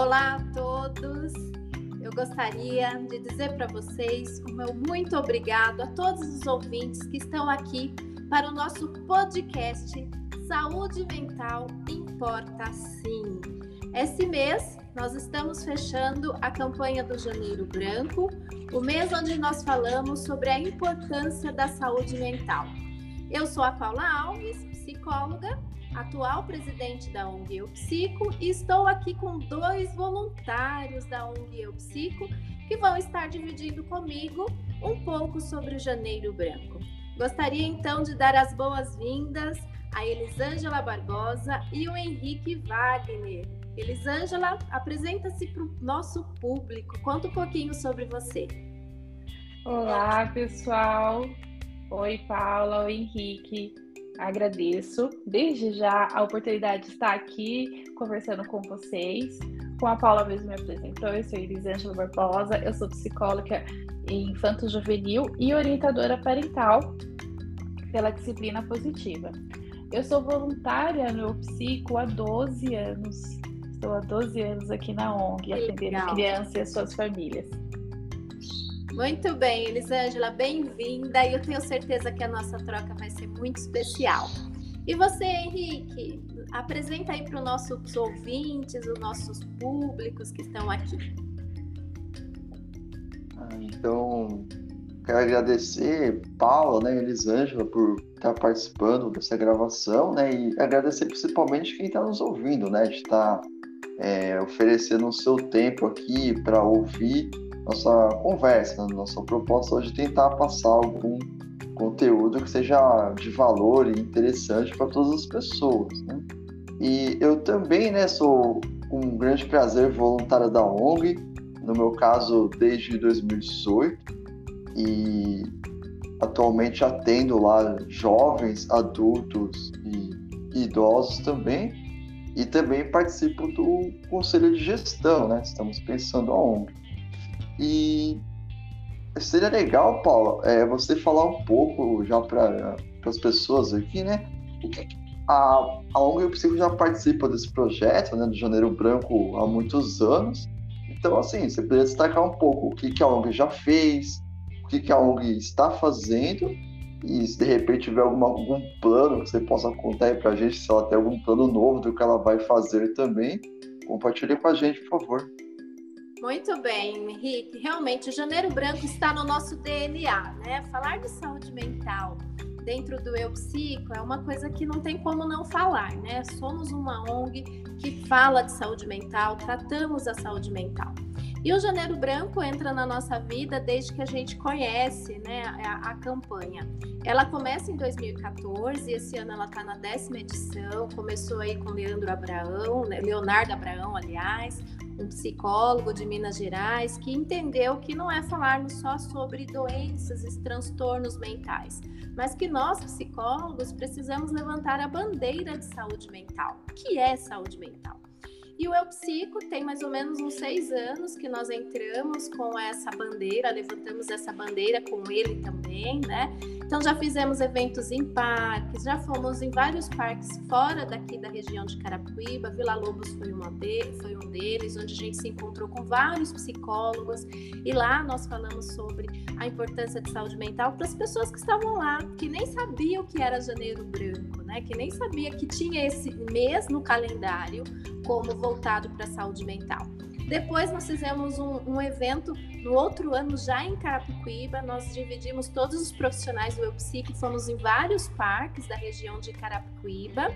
Olá a todos. Eu gostaria de dizer para vocês o meu muito obrigado a todos os ouvintes que estão aqui para o nosso podcast Saúde Mental Importa Sim. Esse mês nós estamos fechando a campanha do Janeiro Branco, o mês onde nós falamos sobre a importância da saúde mental. Eu sou a Paula Alves, psicóloga, atual presidente da ONG Eu Psico, e estou aqui com dois voluntários da ONG Eu Psico que vão estar dividindo comigo um pouco sobre o Janeiro Branco. Gostaria então de dar as boas-vindas a Elisângela Barbosa e o Henrique Wagner. Elisângela, apresenta-se para o nosso público, conta um pouquinho sobre você. Olá, pessoal. Oi, Paula, oi, Henrique. Agradeço desde já a oportunidade de estar aqui conversando com vocês. Com a Paula mesmo me apresentou, eu sou Elisângela Barbosa, eu sou psicóloga infanto-juvenil e orientadora parental pela disciplina positiva. Eu sou voluntária no Psico há 12 anos. Estou há 12 anos aqui na ONG, atendendo crianças e as suas famílias. Muito bem, Elisângela, bem-vinda e eu tenho certeza que a nossa troca vai ser muito especial. E você, Henrique, apresenta aí para os nossos ouvintes, os nossos públicos que estão aqui. Ah, então, quero agradecer Paula, né, Elisângela, por estar participando dessa gravação, né, e agradecer principalmente quem está nos ouvindo, né, de estar é, oferecendo o seu tempo aqui para ouvir nossa conversa, nossa proposta hoje é tentar passar algum conteúdo que seja de valor e interessante para todas as pessoas, né? E eu também, né, sou um grande prazer voluntário da ONG, no meu caso desde 2018, e atualmente atendo lá jovens, adultos e idosos também, e também participo do conselho de gestão, né? Estamos pensando a ONG. E seria legal, Paulo, é, você falar um pouco já para as pessoas aqui, né? O que a, a ONG Psico já participa desse projeto, né, do Janeiro Branco há muitos anos. Então, assim, você poderia destacar um pouco o que, que a ONG já fez, o que, que a ONG está fazendo e se de repente tiver alguma, algum plano que você possa contar aí para a gente, se ela tem algum plano novo do que ela vai fazer também, compartilhe com a gente, por favor. Muito bem, Henrique. Realmente, o Janeiro Branco está no nosso DNA, né? Falar de saúde mental dentro do Eu Psico é uma coisa que não tem como não falar, né? Somos uma ONG que fala de saúde mental, tratamos a saúde mental. E o Janeiro Branco entra na nossa vida desde que a gente conhece né, a, a campanha. Ela começa em 2014, esse ano ela está na décima edição, começou aí com Leandro Abraão, né, Leonardo Abraão, aliás, um psicólogo de Minas Gerais, que entendeu que não é falarmos só sobre doenças e transtornos mentais, mas que nós, psicólogos, precisamos levantar a bandeira de saúde mental. O que é saúde mental? E o Eu Psico tem mais ou menos uns seis anos que nós entramos com essa bandeira, levantamos essa bandeira com ele também, né? Então já fizemos eventos em parques, já fomos em vários parques fora daqui da região de Carapicuíba, Vila Lobos foi, uma de, foi um deles, onde a gente se encontrou com vários psicólogos e lá nós falamos sobre a importância de saúde mental para as pessoas que estavam lá, que nem sabiam que era Janeiro Branco, né? Que nem sabia que tinha esse mês no calendário como voltado para a saúde mental. Depois nós fizemos um, um, evento no outro ano, já em Carapicuíba. Nós dividimos todos os profissionais do EuPsico, fomos em vários parques da região de Carapicuíba,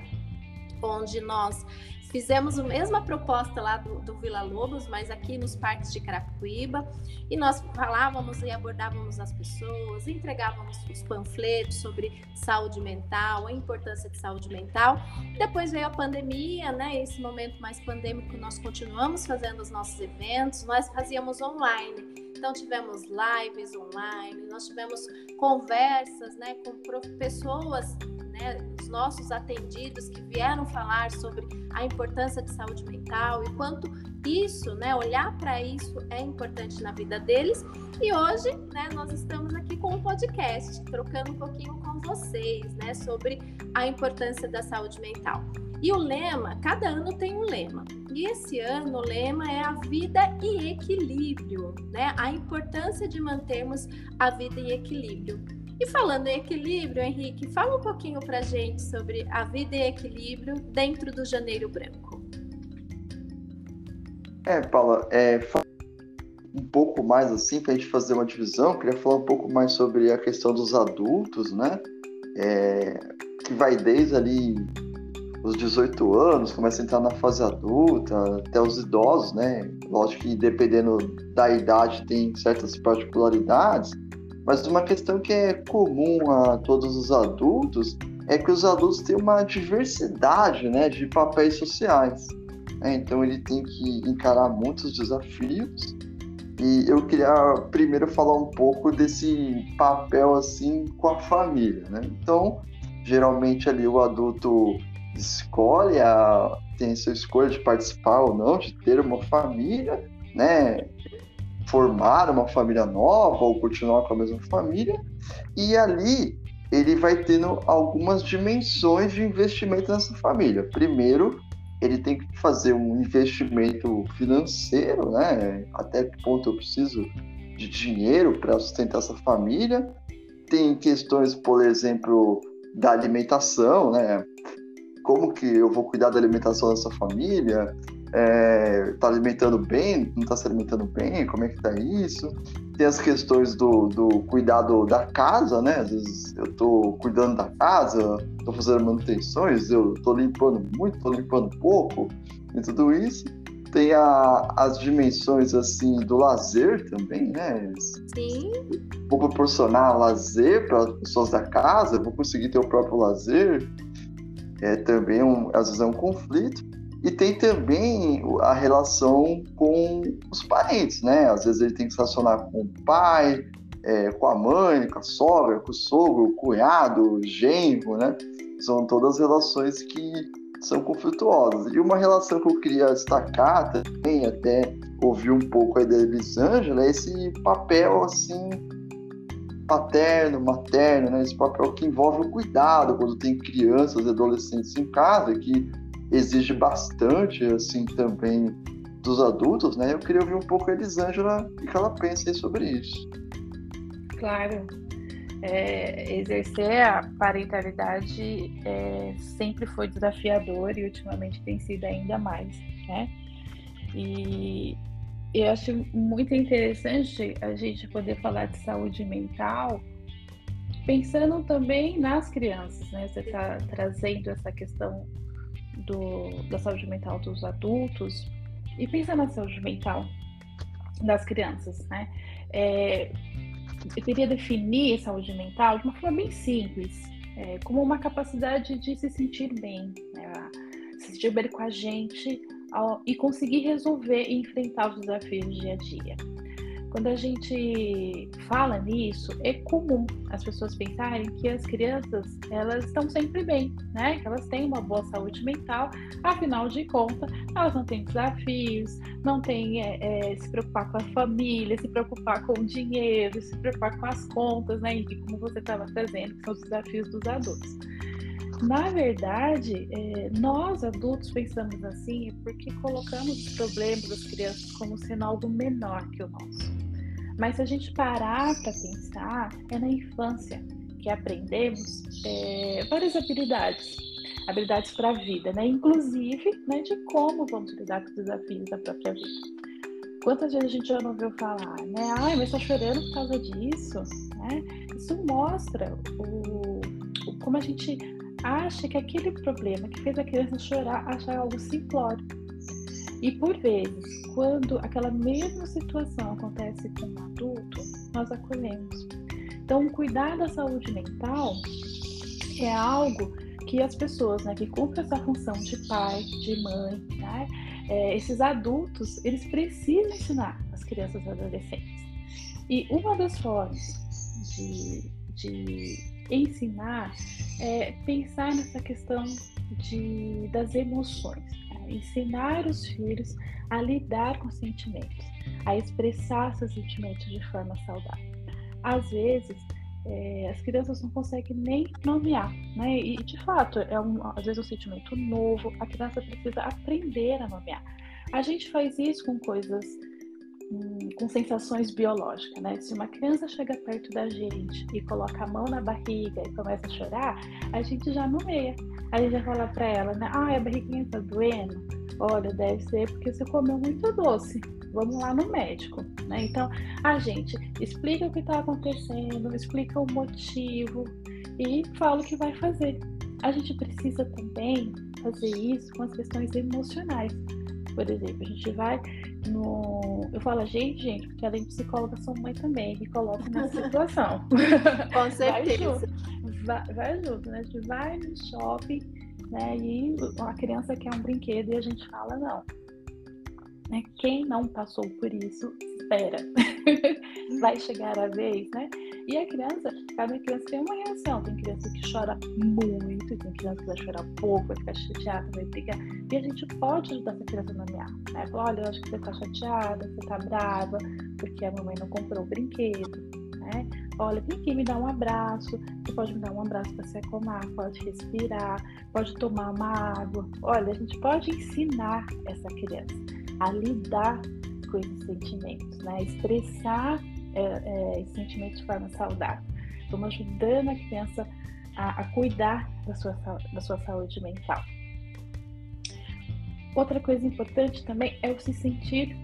onde nós Fizemos a mesma proposta lá do, do, Vila Lobos, mas aqui nos parques de Carapicuíba, e nós falávamos e abordávamos as pessoas, entregávamos os panfletos sobre saúde mental, a importância de saúde mental. Depois veio a pandemia, né? Esse momento mais pandêmico, nós continuamos fazendo os nossos eventos, nós fazíamos online. Então tivemos lives online, nós tivemos conversas, né, com pessoas né, os nossos atendidos que vieram falar sobre a importância de saúde mental e quanto isso, né, olhar para isso é importante na vida deles. E hoje, né, nós estamos aqui com um podcast, trocando um pouquinho com vocês, né, sobre a importância da saúde mental. E o lema, cada ano tem um lema. E esse ano o lema é a vida e equilíbrio, né? A importância de mantermos a vida em equilíbrio. E falando em equilíbrio, Henrique, fala um pouquinho pra gente sobre a vida e equilíbrio dentro do Janeiro Branco. É, Paula, é, um pouco mais assim, para a gente fazer uma divisão, queria falar um pouco mais sobre a questão dos adultos, né? É, que vai desde ali os 18 anos, começa a entrar na fase adulta, até os idosos, né? Lógico que dependendo da idade tem certas particularidades, mas uma questão que é comum a todos os adultos é que os adultos têm uma diversidade né, de papéis sociais. Né? Então ele tem que encarar muitos desafios e eu queria primeiro falar um pouco desse papel assim com a família, né? Então, geralmente ali o adulto escolhe, a, tem a sua escolha de participar ou não, de ter uma família, né? Formar uma família nova ou continuar com a mesma família, e ali ele vai tendo algumas dimensões de investimento nessa família. Primeiro, ele tem que fazer um investimento financeiro, né? Até que ponto eu preciso de dinheiro para sustentar essa família. Tem questões, por exemplo, da alimentação, né? Como que eu vou cuidar da alimentação dessa família? É, tá alimentando bem? Não está se alimentando bem? Como é que tá isso? Tem as questões do, do cuidado da casa, né? Às vezes eu estou cuidando da casa, estou fazendo manutenções, eu estou limpando muito, estou limpando pouco, e tudo isso. Tem a, as dimensões assim do lazer também, né? Sim. Vou proporcionar lazer para as pessoas da casa, vou conseguir ter o próprio lazer. É também um, às vezes é um conflito. E tem também a relação com os parentes, né? Às vezes ele tem que se relacionar com o pai, é, com a mãe, com a sogra, com o sogro, o cunhado, o genro, né? São todas relações que são conflituosas. E uma relação que eu queria destacar também, até ouvir um pouco aí da Elisângela, é esse papel, assim, paterno, materno, né? Esse papel que envolve o cuidado quando tem crianças e adolescentes em casa, que exige bastante, assim, também dos adultos, né? Eu queria ouvir um pouco a Elisângela e que ela pensa sobre isso. Claro. É, exercer a parentalidade é, sempre foi desafiador e ultimamente tem sido ainda mais, né? E eu acho muito interessante a gente poder falar de saúde mental pensando também nas crianças, né? Você está trazendo essa questão do, da saúde mental dos adultos e pensa na saúde mental das crianças, né? É, eu queria definir saúde mental de uma forma bem simples, é, como uma capacidade de se sentir bem, né? se sentir bem com a gente ao, e conseguir resolver e enfrentar os desafios do dia a dia. Quando a gente fala nisso, é comum as pessoas pensarem que as crianças elas estão sempre bem, né? Que elas têm uma boa saúde mental, afinal de contas, elas não têm desafios, não têm é, é, se preocupar com a família, se preocupar com o dinheiro, se preocupar com as contas, né? E como você estava trazendo, que são os desafios dos adultos. Na verdade, é, nós adultos pensamos assim porque colocamos os problemas das crianças como sendo algo menor que o nosso. Mas se a gente parar para pensar, é na infância que aprendemos é, várias habilidades, habilidades para a vida, né? Inclusive, né, de como vamos lidar com os desafios da própria vida. Quantas vezes a gente já não ouviu falar, né? Ai, mas estou chorando por causa disso, né? Isso mostra o, o, como a gente acha que aquele problema que fez a criança chorar, achar algo simplório e por vezes, quando aquela mesma situação acontece com um adulto, nós acolhemos. Então, cuidar da saúde mental é algo que as pessoas né, que cumprem essa função de pai, de mãe, né, é, esses adultos, eles precisam ensinar as crianças e adolescentes. E uma das formas de, de ensinar é pensar nessa questão de, das emoções ensinar os filhos a lidar com sentimentos, a expressar seus sentimentos de forma saudável. Às vezes, é, as crianças não conseguem nem nomear, né? E de fato é um, às vezes um sentimento novo. A criança precisa aprender a nomear. A gente faz isso com coisas com sensações biológicas, né? Se uma criança chega perto da gente e coloca a mão na barriga e começa a chorar, a gente já nomeia. Gente já fala para ela, né? Ah, a barriguinha tá doendo. Olha, deve ser porque você comeu muito doce vamos lá no médico, né? Então, a gente explica o que está acontecendo, explica o motivo e fala o que vai fazer. A gente precisa também fazer isso com as questões emocionais. Por exemplo, a gente vai no. Eu falo gente, gente, porque além de psicóloga, sou mãe também, me coloca nessa situação. com certeza. Vai junto, vai, vai junto, né? A gente vai no shopping, né? E a criança quer um brinquedo e a gente fala, não né? Quem não passou por isso, espera. Vai chegar a vez, né? E a criança, cada criança tem uma reação. Tem criança que chora muito, tem criança que vai chorar pouco, vai ficar chateada, vai brigar. E a gente pode ajudar essa criança a nomear, né? Olha, eu acho que você tá chateada, você tá brava, porque a mamãe não comprou o brinquedo, né? Olha, vem aqui me dar um abraço. Você pode me dar um abraço para se acalmar, pode respirar, pode tomar uma água. Olha, a gente pode ensinar essa criança a lidar com esses sentimentos, né? expressar é, é, esses sentimentos de forma saudável. Estamos ajudando a criança a, a cuidar da sua, da sua saúde mental. Outra coisa importante também é o se sentir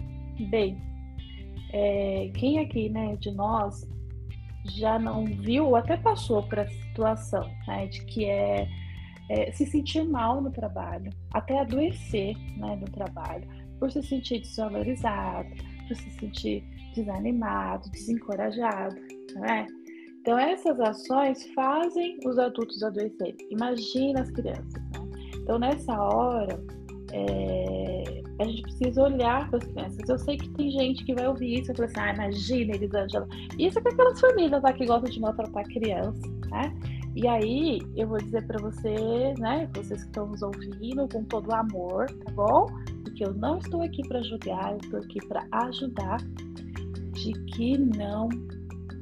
bem. É, quem aqui, né, de nós já não viu ou até passou por essa situação, né, de que é, é, se sentir mal no trabalho, até adoecer, né, no trabalho, por se sentir desvalorizado, por se sentir desanimado, desencorajado, não é? Então, essas ações fazem os adultos adoecerem. Imagina as crianças. Né? Então, nessa hora, é, a gente precisa olhar para as crianças. Eu sei que tem gente que vai ouvir isso e falar assim: ah, imagina, Elisângela. Isso é com aquelas famílias lá que gostam de maltratar criança, né? E aí, eu vou dizer para você, né, vocês que estão nos ouvindo, com todo amor, tá bom? Porque eu não estou aqui para julgar, eu estou aqui para ajudar, de que não,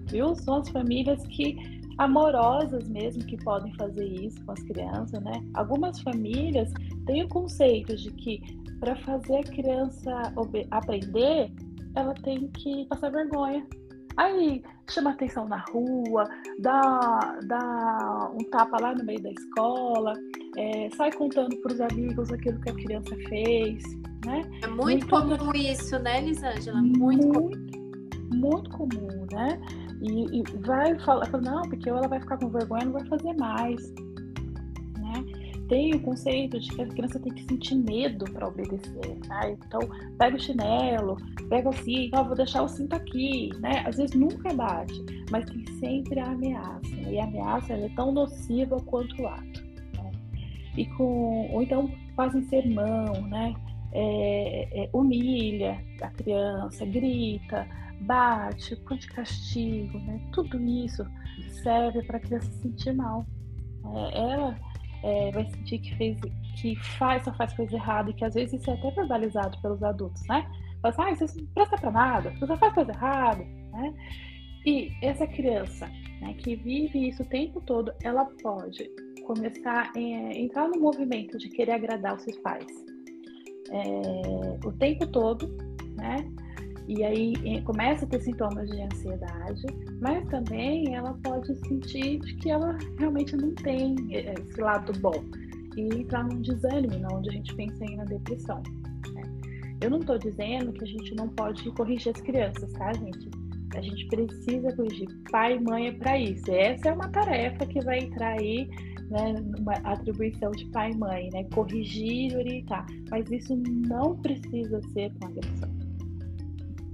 viu? São as famílias que amorosas mesmo que podem fazer isso com as crianças, né? Algumas famílias têm o conceito de que para fazer a criança aprender, ela tem que passar vergonha, Aí chama atenção na rua, dá, dá um tapa lá no meio da escola, é, sai contando para os amigos aquilo que a criança fez, né? É muito, muito comum isso, né, Lisângela? Muito, muito comum. Muito comum, né? E, e vai falar, não, porque ela vai ficar com vergonha, não vai fazer mais tem o conceito de que a criança tem que sentir medo para obedecer, né? Então, pega o chinelo, pega o cinto, oh, vou deixar o cinto aqui, né? Às vezes nunca bate, mas tem sempre a ameaça, né? e a ameaça é tão nociva quanto o ato. Né? E com, ou então fazem sermão, né? É, é, humilha a criança, grita, bate, põe de castigo, né? Tudo isso serve para a criança se sentir mal. É, ela é, vai sentir que fez, que faz, só faz coisa errada e que às vezes isso é até verbalizado pelos adultos, né? Fala assim, ah, você não presta pra nada, você faz coisa errada, né? E essa criança, né, que vive isso o tempo todo, ela pode começar a entrar no movimento de querer agradar os seus pais é, o tempo todo, né? E aí começa a ter sintomas de ansiedade, mas também ela pode sentir que ela realmente não tem eh, esse lado bom e entrar num desânimo, onde a gente pensa em na depressão. Né? Eu não estou dizendo que a gente não pode corrigir as crianças, tá, gente? A gente precisa corrigir. Pai e mãe é para isso. Essa é uma tarefa que vai entrar aí né, uma atribuição de pai e mãe, né? Corrigir e orientar. Mas isso não precisa ser com agressão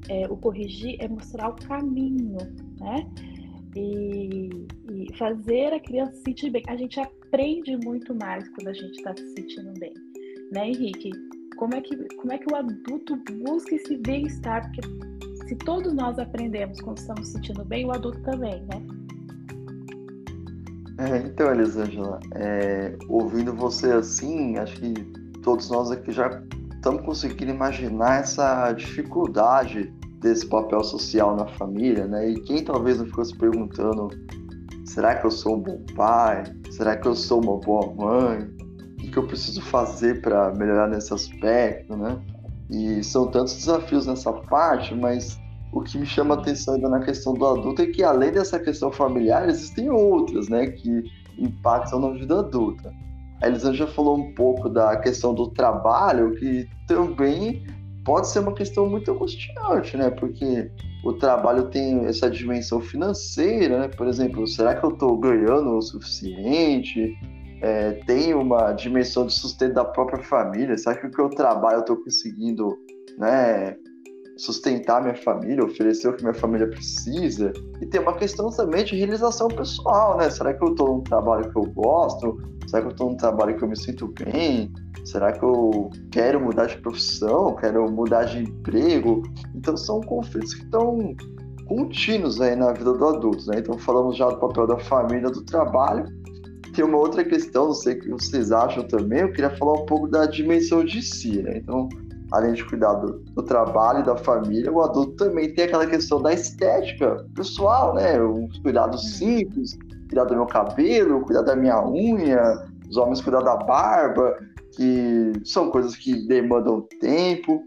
é, o corrigir é mostrar o caminho, né? E, e, fazer a criança se sentir bem. A gente aprende muito mais quando a gente está se sentindo bem, né, Henrique? Como é que como é que o adulto busca esse bem-estar? Porque se todos nós aprendemos quando estamos se sentindo bem, o adulto também, né? É, então, Elisângela, é, ouvindo você assim, acho que todos nós aqui já estamos conseguindo imaginar essa dificuldade desse papel social na família, né? E quem talvez não ficou se perguntando Será que eu sou um bom pai? Será que eu sou uma boa mãe? O que eu preciso fazer para melhorar nesse aspecto, né? E são tantos desafios nessa parte, mas o que me chama a atenção ainda na questão do adulto é que além dessa questão familiar, existem outras, né, que impactam na vida adulta. A Elisângela falou um pouco da questão do trabalho, que também pode ser uma questão muito angustiante, né? Porque o trabalho tem essa dimensão financeira, né? Por exemplo, será que eu estou ganhando o suficiente? É, tem uma dimensão de sustento da própria família? Será que o que eu trabalho eu estou conseguindo, né? sustentar minha família, oferecer o que minha família precisa. E tem uma questão também de realização pessoal, né? Será que eu estou num trabalho que eu gosto? Será que eu estou num trabalho que eu me sinto bem? Será que eu quero mudar de profissão? Quero mudar de emprego? Então são conflitos que estão contínuos aí na vida do adulto, né? Então falamos já do papel da família, do trabalho. Tem uma outra questão, não sei o que vocês acham também, eu queria falar um pouco da dimensão de si, né? Então, além de cuidar do, do, trabalho e da família, o adulto também tem aquela questão da estética pessoal, né? Os cuidados uhum. simples, cuidar do meu cabelo, cuidar da minha unha, os homens cuidar da barba, que são coisas que demandam tempo.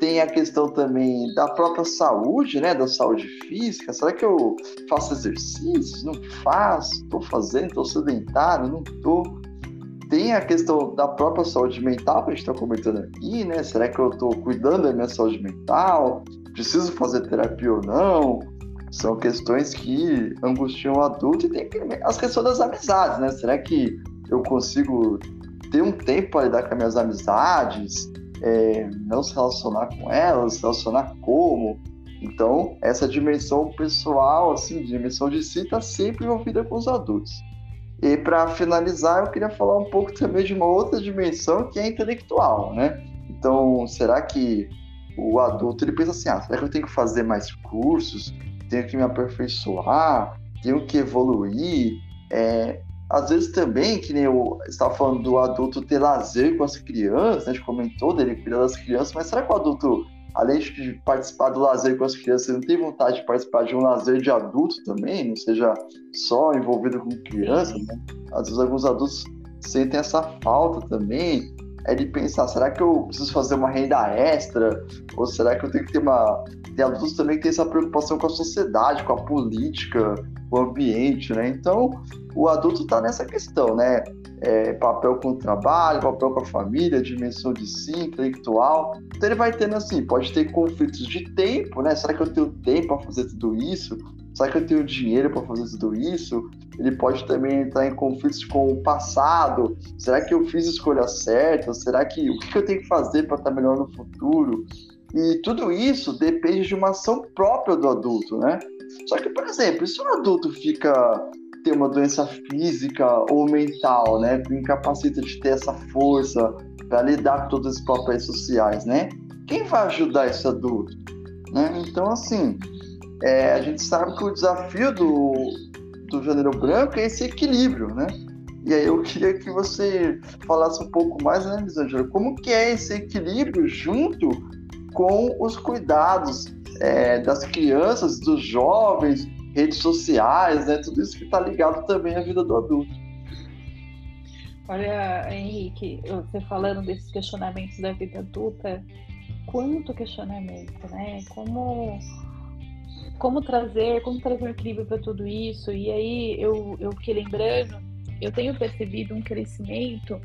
Tem a questão também da própria saúde, né? Da saúde física. Será que eu faço exercícios? Não faço? Estou fazendo? Estou sedentário? Não estou? Tem a questão da própria saúde mental que a gente está comentando aqui, né? Será que eu estou cuidando da minha saúde mental? Preciso fazer terapia ou não? São questões que angustiam o adulto e tem as questões das amizades, né? Será que eu consigo ter um tempo para lidar com as minhas amizades? É, não se relacionar com elas, se relacionar como? Então, essa dimensão pessoal, assim, dimensão de si, está sempre envolvida com os adultos. E para finalizar, eu queria falar um pouco também de uma outra dimensão que é intelectual, né? Então, será que o adulto ele pensa assim: ah, será que eu tenho que fazer mais cursos? Tenho que me aperfeiçoar? Tenho que evoluir? É, às vezes também, que nem eu estava falando do adulto ter lazer com as crianças, né? a gente comentou dele cuidar das crianças, mas será que o adulto além de participar do lazer com as crianças, não tem vontade de participar de um lazer de adulto também, não seja só envolvido com crianças, né? Às vezes alguns adultos sentem essa falta também. É de pensar, será que eu preciso fazer uma renda extra? Ou será que eu tenho que ter uma. Tem adultos também que têm essa preocupação com a sociedade, com a política, com o ambiente, né? Então, o adulto está nessa questão, né? é, papel com o trabalho, papel com a família, dimensão de si, intelectual. Então ele vai tendo assim, pode ter conflitos de tempo, né? Será que eu tenho tempo para fazer tudo isso? Será que eu tenho dinheiro para fazer tudo isso? Ele pode também entrar em conflitos com o passado. Será que eu fiz escolhas certas? Será que o que eu tenho que fazer para estar melhor no futuro? E tudo isso depende de uma ação própria do adulto, né? Só que, por exemplo, se um adulto fica ter uma doença física ou mental, né, incapacita de ter essa força para lidar com todos esses papéis sociais, né? Quem vai ajudar esse adulto? Né? Então, assim, é, a gente sabe que o desafio do, do Janeiro Branco é esse equilíbrio, né? E aí eu queria que você falasse um pouco mais, né, Lisângela, como que é esse equilíbrio junto com os cuidados é, das crianças, dos jovens, redes sociais, né? Tudo isso que está ligado também à vida do adulto. Olha, Henrique, você falando desses questionamentos da vida adulta, quanto questionamento, né? Como como trazer, como trazer um equilíbrio para tudo isso? E aí eu eu fiquei lembrando, eu tenho percebido um crescimento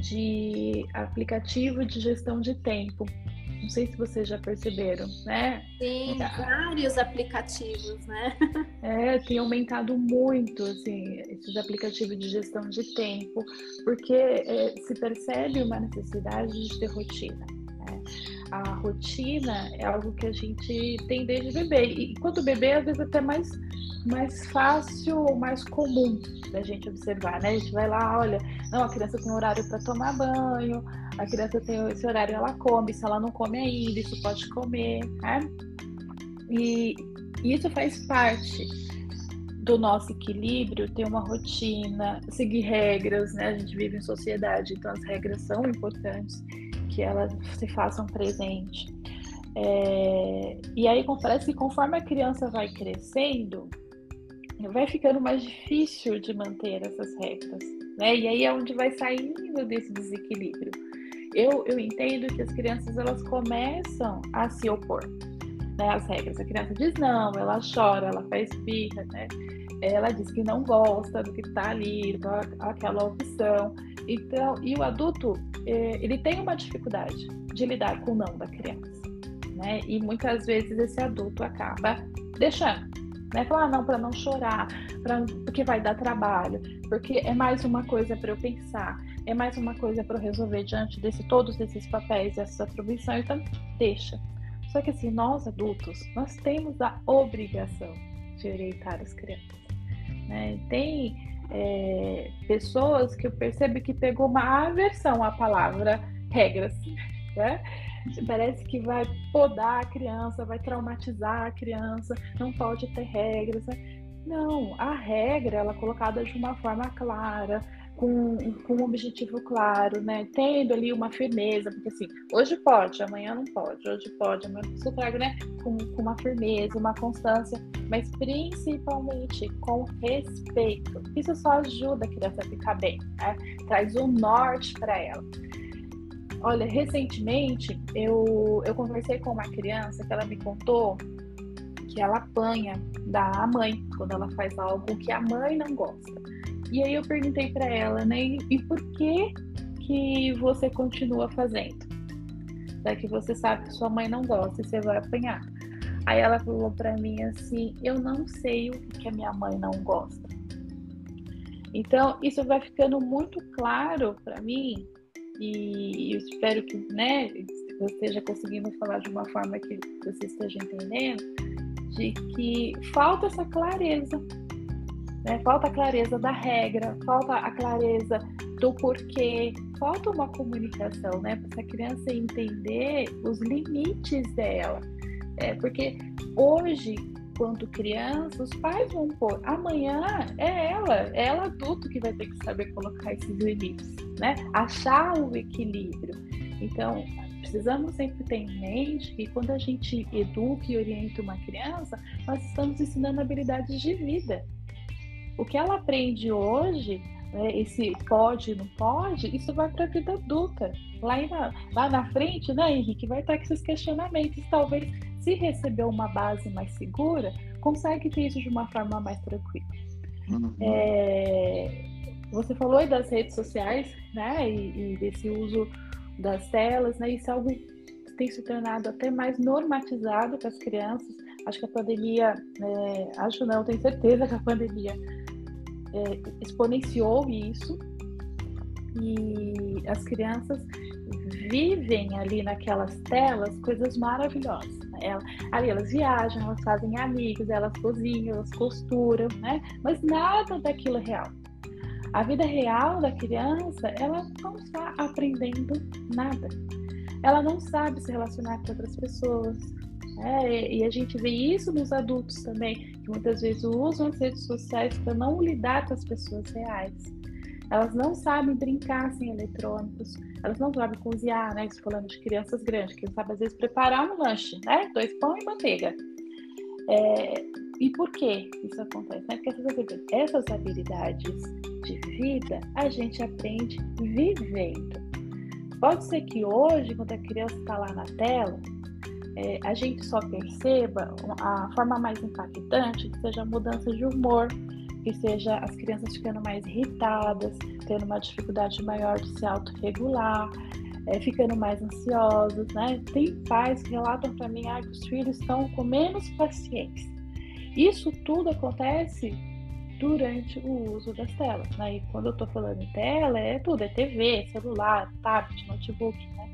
de aplicativo de gestão de tempo. Não sei se vocês já perceberam, né? Sim, tá. vários aplicativos, né? É, tem aumentado muito, assim, esses aplicativos de gestão de tempo, porque é, se percebe uma necessidade de ter rotina. Né? A rotina é algo que a gente tem desde bebê. E quando bebê, às vezes até mais mais fácil ou mais comum da gente observar, né? A gente vai lá, olha, não, a criança tem horário para tomar banho, a criança tem esse horário, ela come, se ela não come ainda, isso pode comer, né? E isso faz parte do nosso equilíbrio, ter uma rotina, seguir regras, né? A gente vive em sociedade, então as regras são importantes que elas se façam presente. É... E aí parece que conforme a criança vai crescendo, vai ficando mais difícil de manter essas regras, né? E aí é onde vai saindo desse desequilíbrio. Eu, eu entendo que as crianças elas começam a se opor né, às regras. A criança diz não, ela chora, ela faz birra, né? Ela diz que não gosta do que está ali, aquela opção. Então, e o adulto, é, ele tem uma dificuldade de lidar com o não da criança, né? E muitas vezes esse adulto acaba deixando, né? Falar ah, não para não chorar, pra, porque vai dar trabalho, porque é mais uma coisa para eu pensar, é mais uma coisa para eu resolver diante de todos esses papéis, essas atribuições, então deixa. Só que assim, nós adultos, nós temos a obrigação de orientar as crianças. Né? Tem é, pessoas que eu percebo que pegou uma aversão à palavra regras, né? Parece que vai podar a criança, vai traumatizar a criança, não pode ter regras. Né? Não, a regra ela é colocada de uma forma clara, com, com um objetivo claro, né? Tendo ali uma firmeza, porque assim, hoje pode, amanhã não pode, hoje pode, amanhã não se traga, né? Com, com uma firmeza, uma constância, mas principalmente com respeito. Isso só ajuda a criança a ficar bem, né? Traz um norte para ela. Olha, recentemente eu, eu conversei com uma criança que ela me contou que ela apanha da mãe quando ela faz algo que a mãe não gosta. E aí eu perguntei para ela, né? E por que que você continua fazendo? Que você sabe que sua mãe não gosta e você vai apanhar. Aí ela falou para mim assim: eu não sei o que a minha mãe não gosta. Então isso vai ficando muito claro para mim e eu espero que, né, eu esteja conseguindo falar de uma forma que você esteja entendendo, de que falta essa clareza né? Falta a clareza da regra, falta a clareza do porquê, falta uma comunicação, né? Para essa criança entender os limites dela. É, porque hoje, quando criança, os pais vão pôr. Amanhã é ela, é ela adulto que vai ter que saber colocar esses limites, né? Achar o equilíbrio. Então, precisamos sempre ter em mente que quando a gente educa e orienta uma criança, nós estamos ensinando habilidades de vida. O que ela aprende hoje, né, esse pode, não pode, isso vai para a vida adulta. Lá, na, lá na frente, né, Henrique, vai estar com esses questionamentos. Talvez, se receber uma base mais segura, consegue ter isso de uma forma mais tranquila. Uhum. É, você falou aí das redes sociais, né, e, e, desse uso das telas, né, isso é algo que tem se tornado até mais normatizado para as crianças. Acho que a pandemia, é, acho não, tenho certeza que a pandemia é, exponenciou isso e as crianças vivem ali naquelas telas coisas maravilhosas. Né? Elas, ali elas viajam, elas fazem amigos, elas cozinham, elas costuram, né? Mas nada daquilo é real. A vida real da criança, ela não está aprendendo nada. Ela não sabe se relacionar com outras pessoas, é, e a gente vê isso nos adultos também, que muitas vezes usam as redes sociais para não lidar com as pessoas reais. Elas não sabem brincar sem eletrônicos, elas não sabem cozinhar, né? Falando de crianças grandes, que sabem às vezes preparar um lanche, né? Dois pão e manteiga. É, e por que isso acontece? Né? Porque essas, essas habilidades de vida a gente aprende vivendo. Pode ser que hoje, quando a criança está lá na tela, é, a gente só perceba a forma mais impactante que seja a mudança de humor, que seja as crianças ficando mais irritadas, tendo uma dificuldade maior de se autorregular, é, ficando mais ansiosos, né? Tem pais que relatam para mim ah, que os filhos estão com menos paciência. Isso tudo acontece durante o uso das telas, né? E quando eu estou falando em tela, é tudo, é TV, celular, tablet, notebook, né?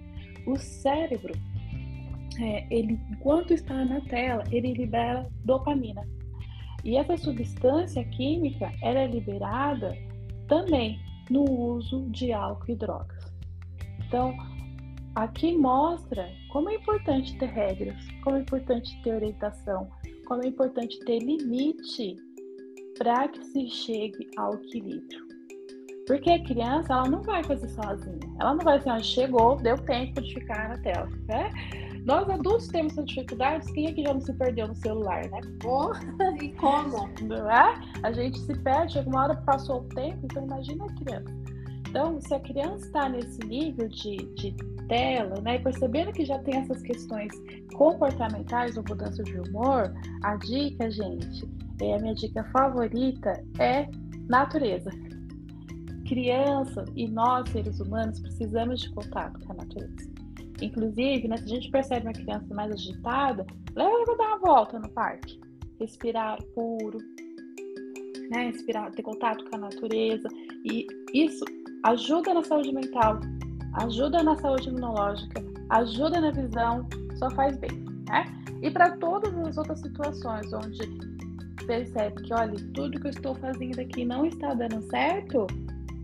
O cérebro é, ele, enquanto está na tela, ele libera dopamina. E essa substância química ela é liberada também no uso de álcool e drogas. Então, aqui mostra como é importante ter regras, como é importante ter orientação, como é importante ter limite para que se chegue ao equilíbrio. Porque a criança, ela não vai fazer sozinha. Ela não vai assim, ah, chegou, deu tempo de ficar na tela. Né? Nós adultos temos essas dificuldades, quem é que já não se perdeu no celular, né? Oh, e como? Não é? A gente se perde, alguma hora passou o tempo, então imagina a criança. Então, se a criança está nesse nível de, de tela, né, e percebendo que já tem essas questões comportamentais ou mudança de humor, a dica, gente, é a minha dica favorita é natureza. Criança e nós, seres humanos, precisamos de contato com a natureza. Inclusive, né, se a gente percebe uma criança mais agitada, leva ela para dar uma volta no parque. Respirar puro, né, respirar, ter contato com a natureza. E isso ajuda na saúde mental, ajuda na saúde imunológica, ajuda na visão, só faz bem, né? E para todas as outras situações onde percebe que, olha, tudo que eu estou fazendo aqui não está dando certo,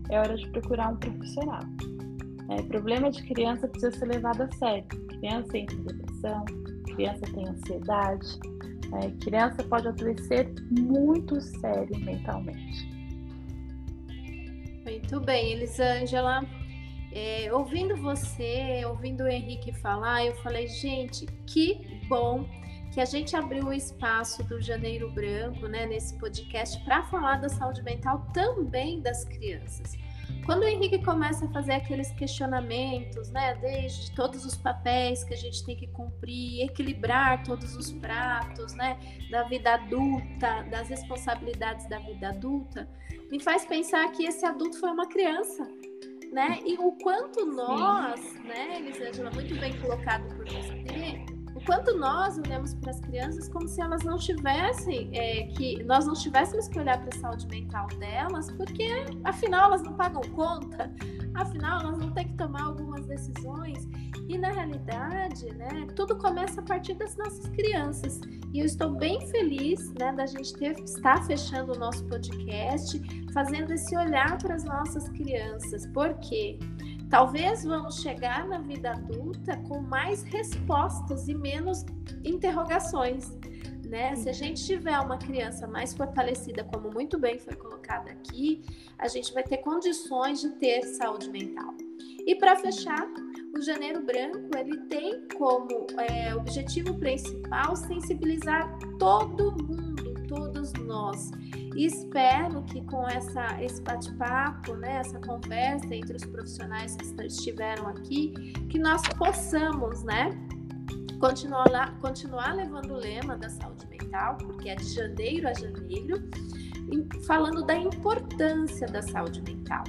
é hora de procurar um profissional. É, problema de criança precisa ser levado a sério. Criança entra em depressão, criança tem ansiedade, é, criança pode adoecer muito sério mentalmente. Muito bem, Elisângela. É, ouvindo você, ouvindo o Henrique falar, eu falei, gente, que bom que a gente abriu o espaço do Janeiro Branco, né, nesse podcast, para falar da saúde mental também das crianças. Quando o Henrique começa a fazer aqueles questionamentos, né, desde todos os papéis que a gente tem que cumprir, equilibrar todos os pratos, né, da vida adulta, das responsabilidades da vida adulta, me faz pensar que esse adulto foi uma criança, né? E o quanto nós, né, Elisângela, muito bem colocado por você, quanto nós olhamos para as crianças como se elas não tivessem, é, que nós não tivéssemos que olhar para a saúde mental delas, porque afinal elas não pagam conta, afinal elas não têm que tomar algumas decisões. E na realidade, né, tudo começa a partir das nossas crianças. E eu estou bem feliz né, da gente ter, estar fechando o nosso podcast, fazendo esse olhar para as nossas crianças. Por quê? Talvez vamos chegar na vida adulta com mais respostas e menos interrogações. Né? Se a gente tiver uma criança mais fortalecida, como muito bem foi colocado aqui, a gente vai ter condições de ter saúde mental. E para fechar, o Janeiro Branco ele tem como é, objetivo principal sensibilizar todo mundo, todos nós. E espero que com essa, esse bate-papo, né, essa conversa entre os profissionais que estiveram aqui, que nós possamos, né, continuar, continuar levando o lema da saúde mental, porque é de janeiro a janeiro, falando da importância da saúde mental.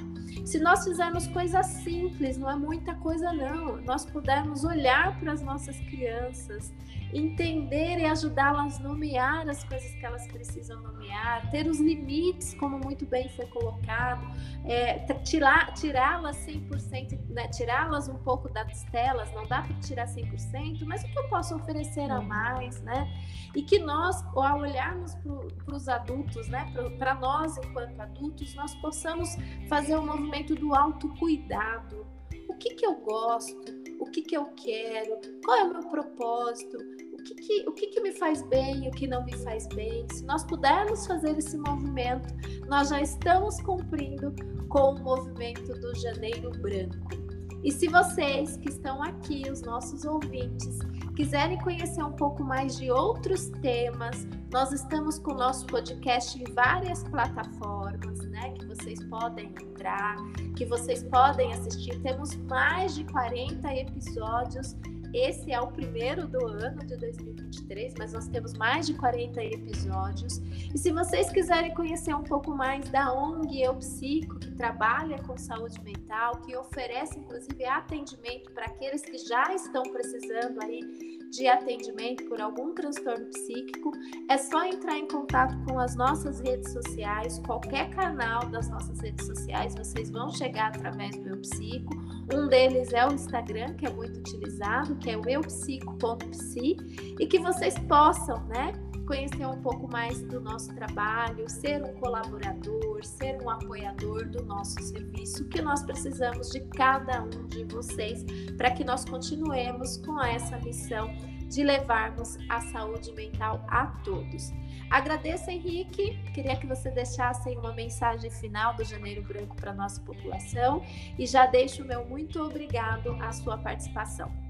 Se nós fizermos coisas simples, não é muita coisa não, nós pudermos olhar para as nossas crianças, entender e ajudá-las a nomear as coisas que elas precisam nomear, ter os limites, como muito bem foi colocado, é, tirá-las 100%, né, tirá-las um pouco das telas, não dá para tirar 100%, mas o que eu posso oferecer a mais, né? E que nós, ao olharmos para os adultos, né, para nós enquanto adultos, nós possamos fazer o um movimento do autocuidado. O que, que eu gosto? O que, que eu quero? Qual é o meu propósito? O que, que, o que, que me faz bem, o que não me faz bem. Se nós pudermos fazer esse movimento, nós já estamos cumprindo com o movimento do Janeiro Branco. E se vocês que estão aqui, os nossos ouvintes, quiserem conhecer um pouco mais de outros temas, nós estamos com o nosso podcast em várias plataformas, né? Que vocês podem entrar, que vocês podem assistir. Temos mais de 40 episódios esse é o primeiro do ano de 2023, mas nós temos mais de 40 episódios. E se vocês quiserem conhecer um pouco mais da ONG Eu Psico, que trabalha com saúde mental, que oferece inclusive atendimento para aqueles que já estão precisando aí de atendimento por algum transtorno psíquico, é só entrar em contato com as nossas redes sociais, qualquer canal das nossas redes sociais, vocês vão chegar através do Eu Psico. Um deles é o Instagram, que é muito utilizado, que é o eupsico.psi, e que vocês possam, né? Conhecer um pouco mais do nosso trabalho, ser um colaborador, ser um apoiador do nosso serviço, que nós precisamos de cada um de vocês para que nós continuemos com essa missão de levarmos a saúde mental a todos. Agradeço, Henrique. Queria que você deixasse uma mensagem final do Janeiro Branco para a nossa população e já deixo o meu muito obrigado à sua participação.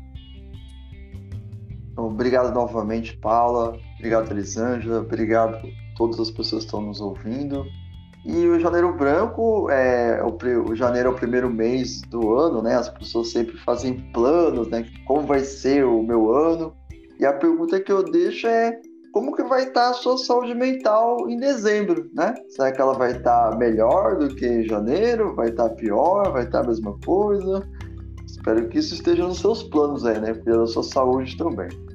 Então, obrigado novamente, Paula. Obrigado, Elisângela. Obrigado a todas as pessoas que estão nos ouvindo. E o Janeiro Branco, é, o, o, janeiro é o primeiro mês do ano, né? As pessoas sempre fazem planos, né? Como vai ser o meu ano? E a pergunta que eu deixo é como que vai estar a sua saúde mental em dezembro, né? Será que ela vai estar melhor do que em janeiro? Vai estar pior? Vai estar a mesma coisa? Espero que isso esteja nos seus planos aí, né? Da sua saúde também.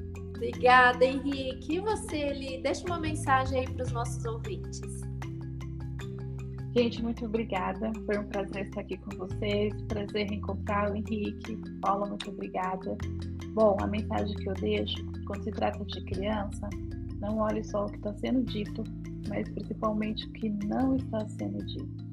Obrigada, Henrique. E você, Eli? Deixa uma mensagem aí para os nossos ouvintes. Gente, muito obrigada. Foi um prazer estar aqui com vocês. Prazer reencontrar o Henrique. Paula, muito obrigada. Bom, a mensagem que eu deixo, quando se trata de criança, não olhe só o que está sendo dito, mas principalmente o que não está sendo dito.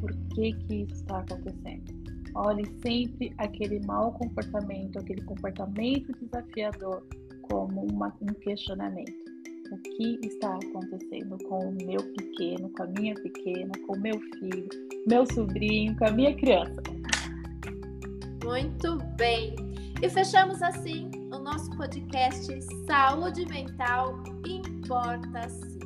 Por que, que isso está acontecendo? Olhe sempre aquele mau comportamento, aquele comportamento desafiador, como uma, um questionamento. O que está acontecendo com o meu pequeno, com a minha pequena, com o meu filho, meu sobrinho, com a minha criança? Muito bem! E fechamos assim o nosso podcast Saúde Mental Importa Sim.